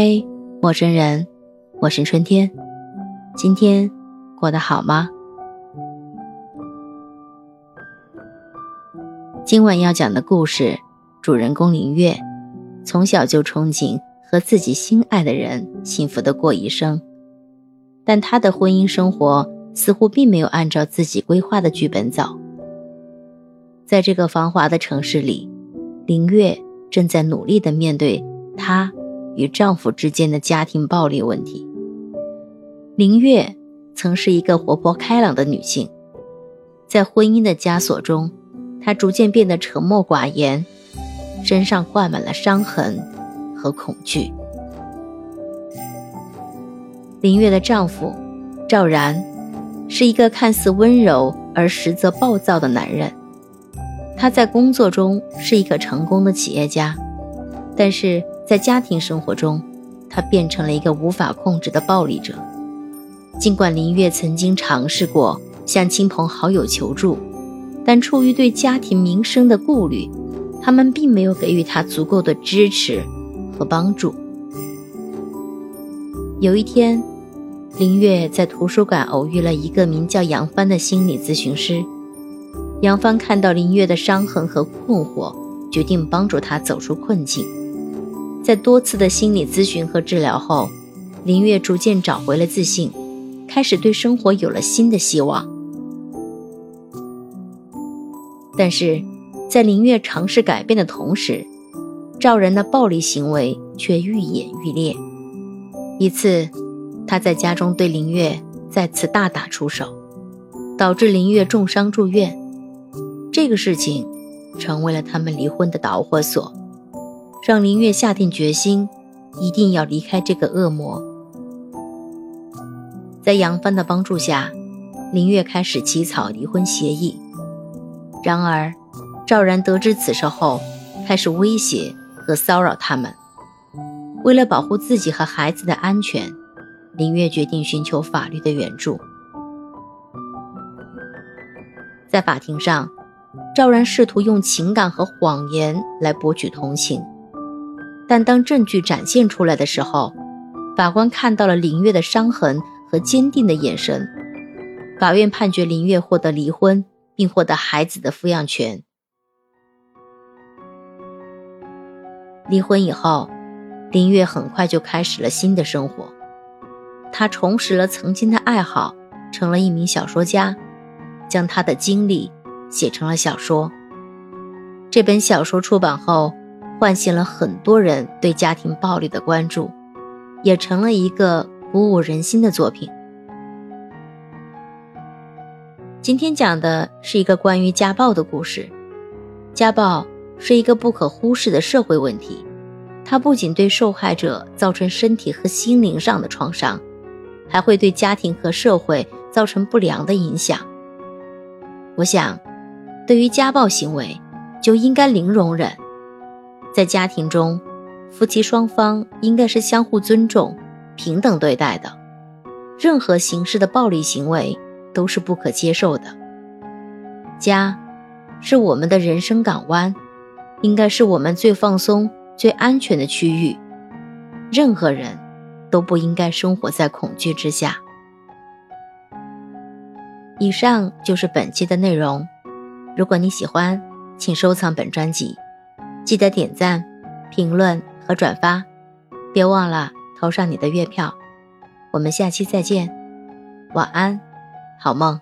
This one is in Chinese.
嗨，陌生人，我是春天。今天过得好吗？今晚要讲的故事，主人公林月，从小就憧憬和自己心爱的人幸福的过一生，但她的婚姻生活似乎并没有按照自己规划的剧本走。在这个繁华的城市里，林月正在努力的面对她。与丈夫之间的家庭暴力问题。林月曾是一个活泼开朗的女性，在婚姻的枷锁中，她逐渐变得沉默寡言，身上挂满了伤痕和恐惧。林月的丈夫赵然是一个看似温柔而实则暴躁的男人，他在工作中是一个成功的企业家，但是。在家庭生活中，他变成了一个无法控制的暴力者。尽管林月曾经尝试过向亲朋好友求助，但出于对家庭名声的顾虑，他们并没有给予他足够的支持和帮助。有一天，林月在图书馆偶遇了一个名叫杨帆的心理咨询师。杨帆看到林月的伤痕和困惑，决定帮助她走出困境。在多次的心理咨询和治疗后，林月逐渐找回了自信，开始对生活有了新的希望。但是，在林月尝试改变的同时，赵然的暴力行为却愈演愈烈。一次，他在家中对林月再次大打出手，导致林月重伤住院。这个事情成为了他们离婚的导火索。让林月下定决心，一定要离开这个恶魔。在杨帆的帮助下，林月开始起草离婚协议。然而，赵然得知此事后，开始威胁和骚扰他们。为了保护自己和孩子的安全，林月决定寻求法律的援助。在法庭上，赵然试图用情感和谎言来博取同情。但当证据展现出来的时候，法官看到了林月的伤痕和坚定的眼神。法院判决林月获得离婚，并获得孩子的抚养权。离婚以后，林月很快就开始了新的生活。她重拾了曾经的爱好，成了一名小说家，将她的经历写成了小说。这本小说出版后。唤醒了很多人对家庭暴力的关注，也成了一个鼓舞人心的作品。今天讲的是一个关于家暴的故事。家暴是一个不可忽视的社会问题，它不仅对受害者造成身体和心灵上的创伤，还会对家庭和社会造成不良的影响。我想，对于家暴行为，就应该零容忍。在家庭中，夫妻双方应该是相互尊重、平等对待的。任何形式的暴力行为都是不可接受的。家是我们的人生港湾，应该是我们最放松、最安全的区域。任何人都不应该生活在恐惧之下。以上就是本期的内容。如果你喜欢，请收藏本专辑。记得点赞、评论和转发，别忘了投上你的月票。我们下期再见，晚安，好梦。